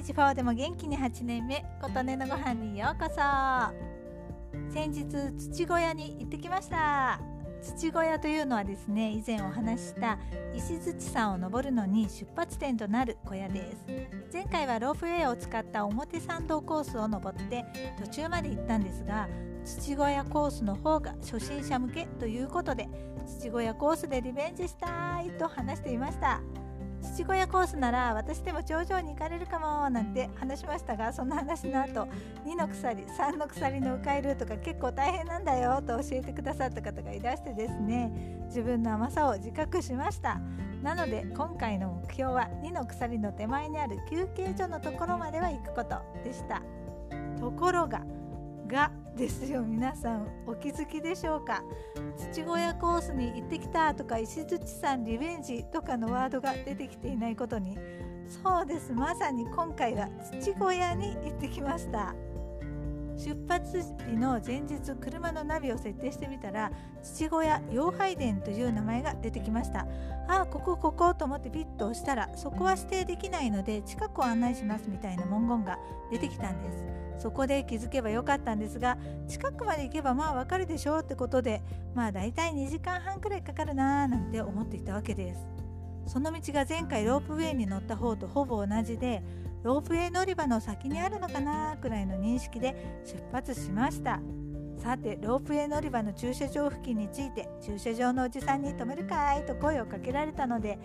ージ4でも元気に8年目琴音のご飯にようこそ。先日土小屋に行ってきました。土小屋というのはですね以前お話した石槌山を登るのに出発点となる小屋です。前回はロープウェイを使った表参道コースを登って途中まで行ったんですが土小屋コースの方が初心者向けということで土小屋コースでリベンジしたいと話していました。土小屋コースなら私でも頂上に行かれるかもなんて話しましたがその話の後2の鎖3の鎖の迂回ルートが結構大変なんだよと教えてくださった方がいらしてですね。自分の甘さを自覚しましたなので今回の目標は2の鎖の手前にある休憩所のところまでは行くことでした。ところががですよ。皆さんお気づきでしょうか土小屋コースに行ってきたとか石槌さんリベンジとかのワードが出てきていないことに。そうです。まさに今回は土小屋に行ってきました。出発日の前日車のナビを設定してみたら土小屋妖拝殿という名前が出てきましたああここここと思ってピッと押したらそこは指定できないので近くを案内しますみたいな文言が出てきたんです。そこで気づけばよかったんですが近くまで行けばまあわかるでしょうってことでまあだいたい2時間半くらいかかるなーなんて思っていたわけです。その道が前回ロープウェイに乗った方とほぼ同じでロープウェイ乗り場の先にあるのかなくらいの認識で出発しました。さてロープウェイ乗り場の駐車場付近に着いて駐車場のおじさんに止めるかいと声をかけられたので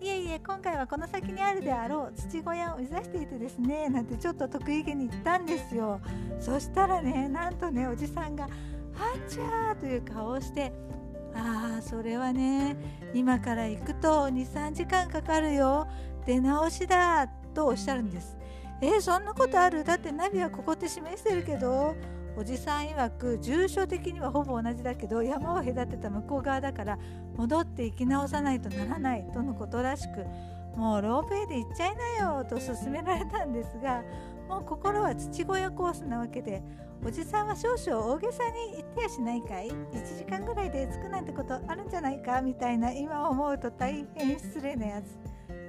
いえいえ今回はこの先にあるであろう土小屋を目指していてですねなんてちょっと得意げに言ったんですよ。そしたらねなんとねおじさんが「はっちゃー」という顔をしてああそれはね今から行くと23時間かかるよ。出直しだ。っとおっしゃるんです。えー、そんなことある？だってナビはここって示してるけどおじさん曰く住所的にはほぼ同じだけど山を隔てた向こう側だから戻って行き直さないとならないとのことらしくもうロープウェイで行っちゃいなよと勧められたんですがもう心は土小屋コースなわけでおじさんは少々大げさに言ってやしないかい？1時間ぐらいで着くなんてことあるんじゃないか？みたいな今思うと大変失礼なやつ。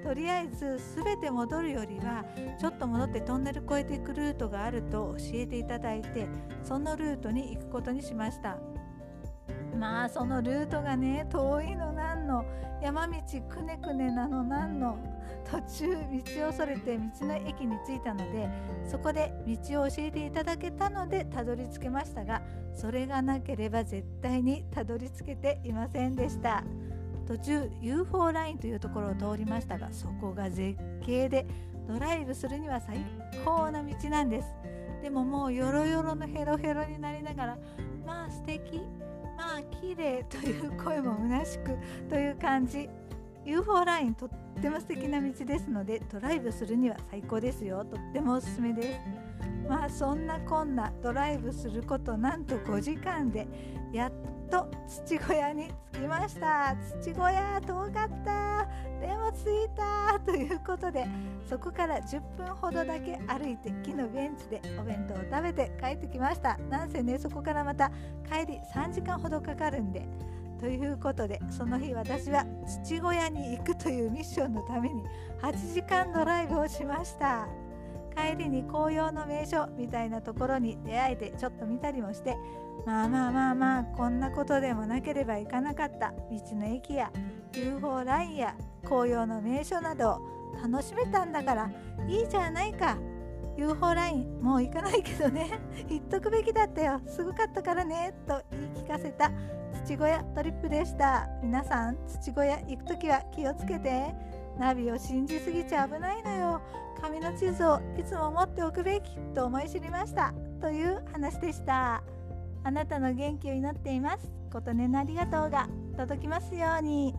とりあえず全て戻るよりはちょっと戻ってトンネル越えていくルートがあると教えていただいてそのルートに行くことにしましたまあそのルートがね遠いのなんの山道くねくねなのなんの途中道をそれて道の駅に着いたのでそこで道を教えていただけたのでたどり着けましたがそれがなければ絶対にたどり着けていませんでした。途中 UFO ラインというところを通りましたがそこが絶景でドライブするには最高な道なんです。でももうヨロヨロのヘロヘロになりながらまあ素敵まあ綺麗という声も虚しくという感じ。UFO ラインとっても素敵な道ですのでドライブするには最高ですよ。とってもおすすめです。まあそんなこんなドライブすることなんと5時間でやっと土小屋に着きました。土小屋遠かった。でも着いた。ということでそこから10分ほどだけ歩いて木のベンチでお弁当を食べて帰ってきました。なんせねそこからまた帰り3時間ほどかかるんでということでその日私は土小屋に行くというミッションのために8時間ドライブをしました。帰りに紅葉の名所みたいなところに出会えてちょっと見たりもしてまあまあまあまあこんなことでもなければいかなかった。道の駅や UFO ラインや紅葉の名所などを楽しめたんだからいいじゃないか。UFO ラインもう行かないけどね。行っとくべきだったよ。すごかったからね。と言い聞かせた土小屋トリップでした。皆さん土小屋行く時は気をつけて。ナビを信じすぎちゃ危ないのよ。紙の地図をいつも持っておくべきと思い知りました。という話でした。あなたの元気を祈っています。琴音のありがとうが届きますように。